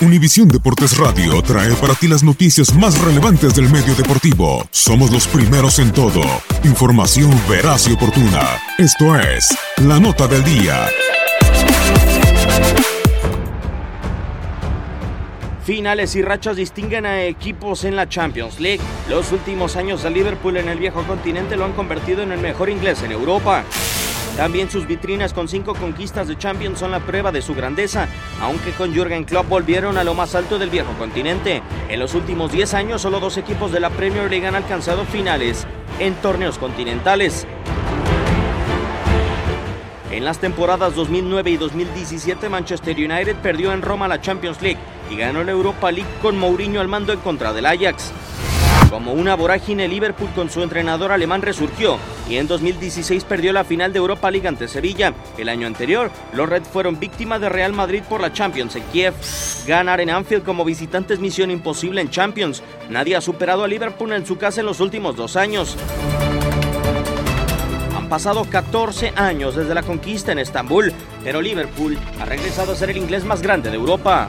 Univisión Deportes Radio trae para ti las noticias más relevantes del medio deportivo. Somos los primeros en todo. Información veraz y oportuna. Esto es La Nota del Día. Finales y rachas distinguen a equipos en la Champions League. Los últimos años de Liverpool en el viejo continente lo han convertido en el mejor inglés en Europa. También sus vitrinas con cinco conquistas de Champions son la prueba de su grandeza, aunque con Jürgen Klopp volvieron a lo más alto del viejo continente. En los últimos 10 años solo dos equipos de la Premier League han alcanzado finales en torneos continentales. En las temporadas 2009 y 2017 Manchester United perdió en Roma la Champions League y ganó la Europa League con Mourinho al mando en contra del Ajax. Como una vorágine, Liverpool con su entrenador alemán resurgió y en 2016 perdió la final de Europa League ante Sevilla. El año anterior, los Reds fueron víctimas de Real Madrid por la Champions en Kiev. Ganar en Anfield como visitante es misión imposible en Champions. Nadie ha superado a Liverpool en su casa en los últimos dos años. Han pasado 14 años desde la conquista en Estambul, pero Liverpool ha regresado a ser el inglés más grande de Europa.